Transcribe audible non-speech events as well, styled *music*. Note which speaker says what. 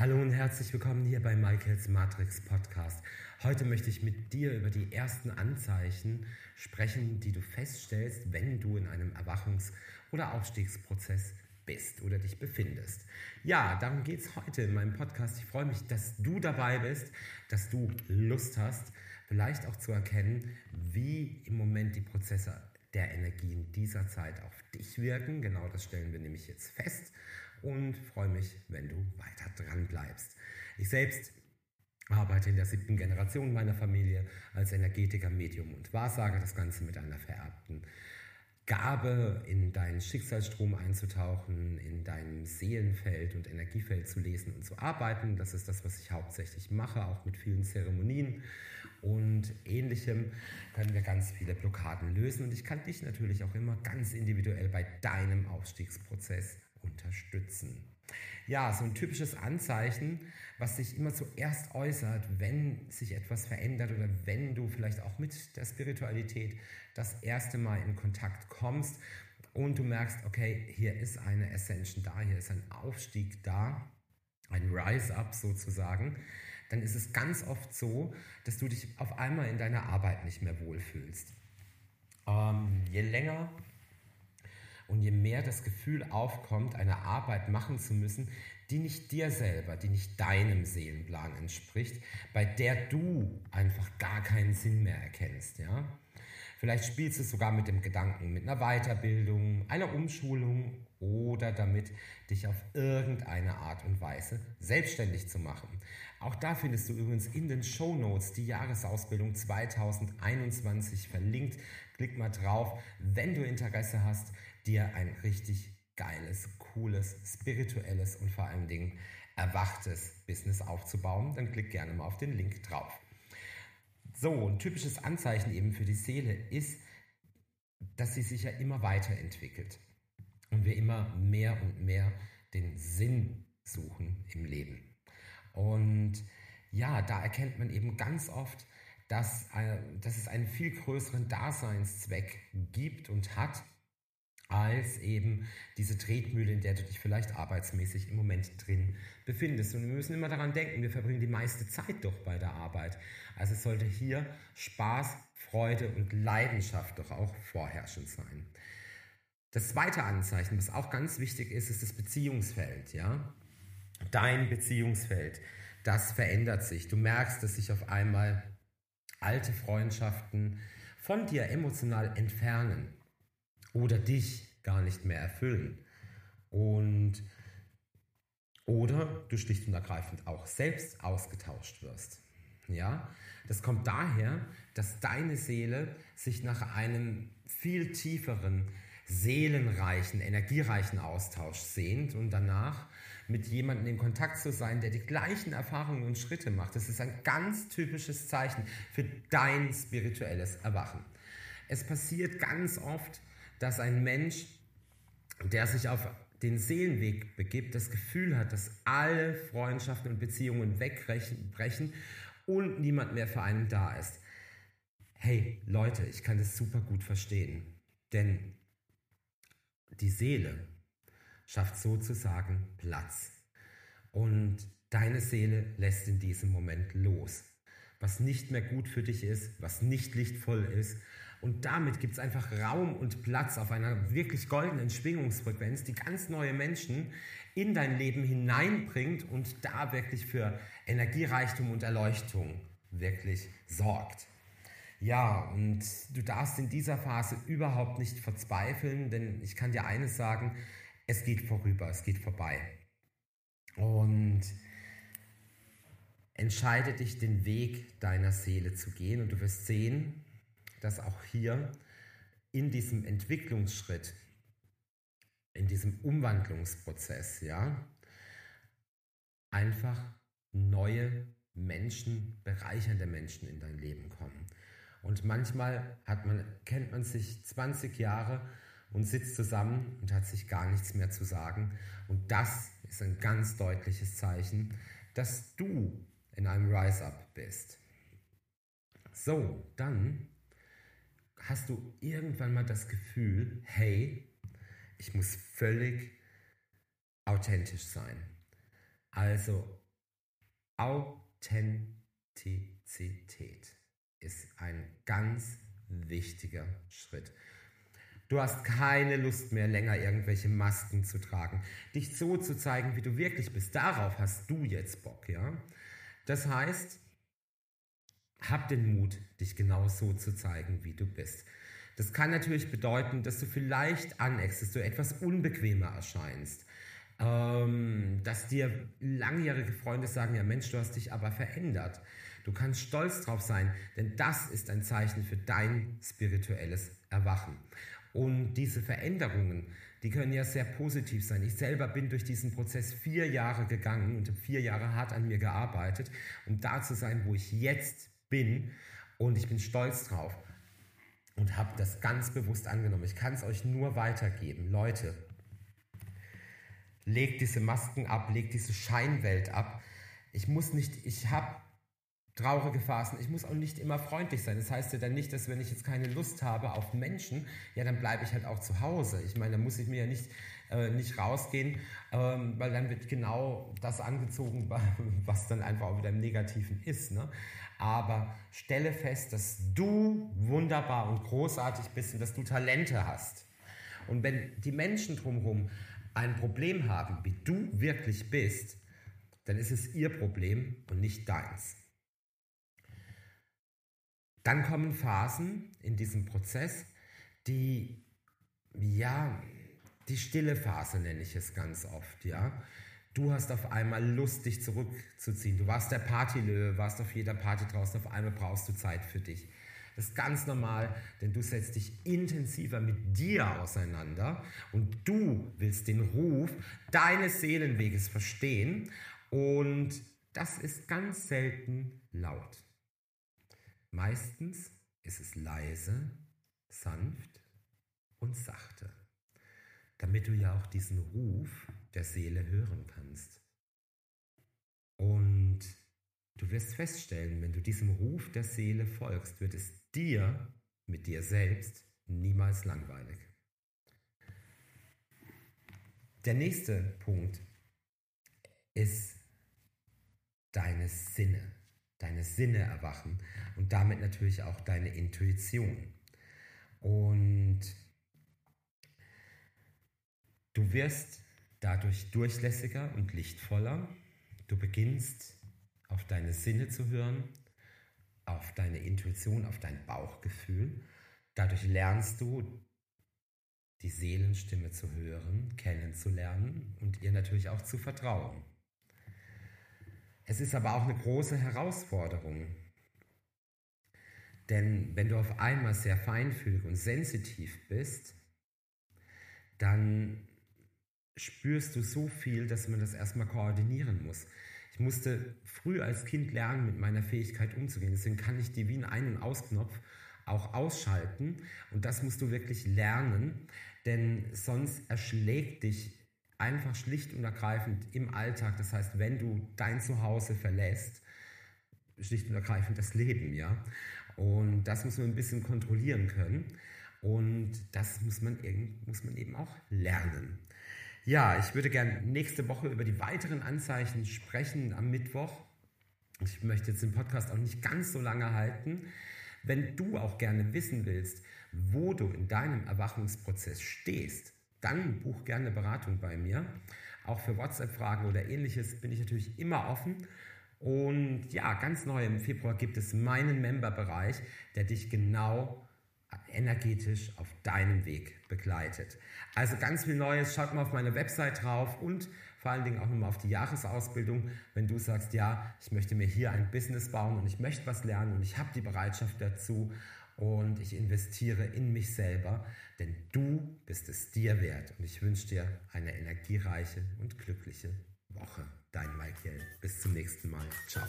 Speaker 1: Hallo und herzlich willkommen hier bei Michaels Matrix Podcast. Heute möchte ich mit dir über die ersten Anzeichen sprechen, die du feststellst, wenn du in einem Erwachungs- oder Aufstiegsprozess bist oder dich befindest. Ja, darum geht es heute in meinem Podcast. Ich freue mich, dass du dabei bist, dass du Lust hast, vielleicht auch zu erkennen, wie im Moment die Prozesse der Energie in dieser Zeit auf dich wirken. Genau das stellen wir nämlich jetzt fest und freue mich, wenn du weiter dran bleibst. Ich selbst arbeite in der siebten Generation meiner Familie als Energetiker, Medium und Wahrsager, das Ganze mit einer vererbten Gabe, in deinen Schicksalsstrom einzutauchen, in deinem Seelenfeld und Energiefeld zu lesen und zu arbeiten. Das ist das, was ich hauptsächlich mache, auch mit vielen Zeremonien und ähnlichem können wir ganz viele Blockaden lösen. Und ich kann dich natürlich auch immer ganz individuell bei deinem Aufstiegsprozess unterstützen. Ja, so ein typisches Anzeichen, was sich immer zuerst äußert, wenn sich etwas verändert oder wenn du vielleicht auch mit der Spiritualität das erste Mal in Kontakt kommst und du merkst, okay, hier ist eine Ascension da, hier ist ein Aufstieg da, ein Rise-up sozusagen, dann ist es ganz oft so, dass du dich auf einmal in deiner Arbeit nicht mehr wohlfühlst. Ähm, je länger und je mehr das Gefühl aufkommt, eine Arbeit machen zu müssen, die nicht dir selber, die nicht deinem Seelenplan entspricht, bei der du einfach gar keinen Sinn mehr erkennst, ja? Vielleicht spielst du sogar mit dem Gedanken mit einer Weiterbildung, einer Umschulung oder damit, dich auf irgendeine Art und Weise selbstständig zu machen. Auch da findest du übrigens in den Show Notes die Jahresausbildung 2021 verlinkt. Klick mal drauf, wenn du Interesse hast, dir ein richtig geiles, cooles, spirituelles und vor allen Dingen erwachtes Business aufzubauen, dann klick gerne mal auf den Link drauf. So, ein typisches Anzeichen eben für die Seele ist, dass sie sich ja immer weiterentwickelt und wir immer mehr und mehr den Sinn suchen im Leben. Und ja, da erkennt man eben ganz oft, dass, äh, dass es einen viel größeren Daseinszweck gibt und hat als eben diese Tretmühle, in der du dich vielleicht arbeitsmäßig im Moment drin befindest. Und wir müssen immer daran denken, wir verbringen die meiste Zeit doch bei der Arbeit. Also es sollte hier Spaß, Freude und Leidenschaft doch auch vorherrschend sein. Das zweite Anzeichen, was auch ganz wichtig ist, ist das Beziehungsfeld, ja? Dein Beziehungsfeld, das verändert sich. Du merkst, dass sich auf einmal alte Freundschaften von dir emotional entfernen oder dich gar nicht mehr erfüllen. Und oder du schlicht und ergreifend auch selbst ausgetauscht wirst. Ja, das kommt daher, dass deine Seele sich nach einem viel tieferen, seelenreichen, energiereichen Austausch sehnt und danach mit jemandem in Kontakt zu sein, der die gleichen Erfahrungen und Schritte macht. Das ist ein ganz typisches Zeichen für dein spirituelles Erwachen. Es passiert ganz oft, dass ein Mensch, der sich auf den Seelenweg begibt, das Gefühl hat, dass alle Freundschaften und Beziehungen wegbrechen und niemand mehr für einen da ist. Hey Leute, ich kann das super gut verstehen, denn die Seele schafft sozusagen Platz und deine Seele lässt in diesem Moment los was nicht mehr gut für dich ist, was nicht lichtvoll ist. Und damit gibt es einfach Raum und Platz auf einer wirklich goldenen Schwingungsfrequenz, die ganz neue Menschen in dein Leben hineinbringt und da wirklich für Energiereichtum und Erleuchtung wirklich sorgt. Ja, und du darfst in dieser Phase überhaupt nicht verzweifeln, denn ich kann dir eines sagen, es geht vorüber, es geht vorbei. Und entscheide dich, den Weg deiner Seele zu gehen und du wirst sehen, dass auch hier in diesem Entwicklungsschritt, in diesem Umwandlungsprozess, ja, einfach neue Menschen, bereichernde Menschen in dein Leben kommen. Und manchmal hat man, kennt man sich 20 Jahre und sitzt zusammen und hat sich gar nichts mehr zu sagen. Und das ist ein ganz deutliches Zeichen, dass du in einem Rise-Up bist. So, dann hast du irgendwann mal das Gefühl, hey, ich muss völlig authentisch sein. Also Authentizität ist ein ganz wichtiger Schritt. Du hast keine Lust mehr länger irgendwelche Masken zu tragen, dich so zu zeigen, wie du wirklich bist. Darauf hast du jetzt Bock, ja? Das heißt, hab den Mut, dich genau so zu zeigen, wie du bist. Das kann natürlich bedeuten, dass du vielleicht aneckst, dass du etwas unbequemer erscheinst, ähm, dass dir langjährige Freunde sagen, ja Mensch, du hast dich aber verändert. Du kannst stolz drauf sein, denn das ist ein Zeichen für dein spirituelles Erwachen. Und diese Veränderungen, die können ja sehr positiv sein. Ich selber bin durch diesen Prozess vier Jahre gegangen und habe vier Jahre hart an mir gearbeitet, um da zu sein, wo ich jetzt bin. Und ich bin stolz drauf und habe das ganz bewusst angenommen. Ich kann es euch nur weitergeben. Leute, legt diese Masken ab, legt diese Scheinwelt ab. Ich muss nicht, ich habe traurige Phasen. Ich muss auch nicht immer freundlich sein. Das heißt ja dann nicht, dass wenn ich jetzt keine Lust habe auf Menschen, ja, dann bleibe ich halt auch zu Hause. Ich meine, da muss ich mir ja nicht, äh, nicht rausgehen, ähm, weil dann wird genau das angezogen, *laughs* was dann einfach auch wieder im Negativen ist. Ne? Aber stelle fest, dass du wunderbar und großartig bist und dass du Talente hast. Und wenn die Menschen drumherum ein Problem haben, wie du wirklich bist, dann ist es ihr Problem und nicht deins. Dann kommen Phasen in diesem Prozess, die, ja, die stille Phase nenne ich es ganz oft, ja. Du hast auf einmal Lust, dich zurückzuziehen. Du warst der Partylöwe, warst auf jeder Party draußen, auf einmal brauchst du Zeit für dich. Das ist ganz normal, denn du setzt dich intensiver mit dir auseinander und du willst den Ruf deines Seelenweges verstehen und das ist ganz selten laut. Meistens ist es leise, sanft und sachte, damit du ja auch diesen Ruf der Seele hören kannst. Und du wirst feststellen, wenn du diesem Ruf der Seele folgst, wird es dir mit dir selbst niemals langweilig. Der nächste Punkt ist deine Sinne deine Sinne erwachen und damit natürlich auch deine Intuition. Und du wirst dadurch durchlässiger und lichtvoller. Du beginnst auf deine Sinne zu hören, auf deine Intuition, auf dein Bauchgefühl. Dadurch lernst du die Seelenstimme zu hören, kennenzulernen und ihr natürlich auch zu vertrauen. Es ist aber auch eine große Herausforderung. Denn wenn du auf einmal sehr feinfühlig und sensitiv bist, dann spürst du so viel, dass man das erstmal koordinieren muss. Ich musste früh als Kind lernen, mit meiner Fähigkeit umzugehen. Deswegen kann ich die wie einen Ein- und Ausknopf auch ausschalten. Und das musst du wirklich lernen, denn sonst erschlägt dich einfach schlicht und ergreifend im Alltag, das heißt, wenn du dein Zuhause verlässt, schlicht und ergreifend das Leben, ja. Und das muss man ein bisschen kontrollieren können. Und das muss man, muss man eben auch lernen. Ja, ich würde gerne nächste Woche über die weiteren Anzeichen sprechen am Mittwoch. Ich möchte jetzt den Podcast auch nicht ganz so lange halten. Wenn du auch gerne wissen willst, wo du in deinem Erwachungsprozess stehst, dann buch gerne Beratung bei mir. Auch für WhatsApp-Fragen oder ähnliches bin ich natürlich immer offen. Und ja, ganz neu im Februar gibt es meinen Member-Bereich, der dich genau energetisch auf deinem Weg begleitet. Also ganz viel Neues, schaut mal auf meine Website drauf und vor allen Dingen auch nochmal auf die Jahresausbildung, wenn du sagst, ja, ich möchte mir hier ein Business bauen und ich möchte was lernen und ich habe die Bereitschaft dazu und ich investiere in mich selber, denn du bist es dir wert und ich wünsche dir eine energiereiche und glückliche Woche. Dein Michael. Bis zum nächsten Mal. Ciao.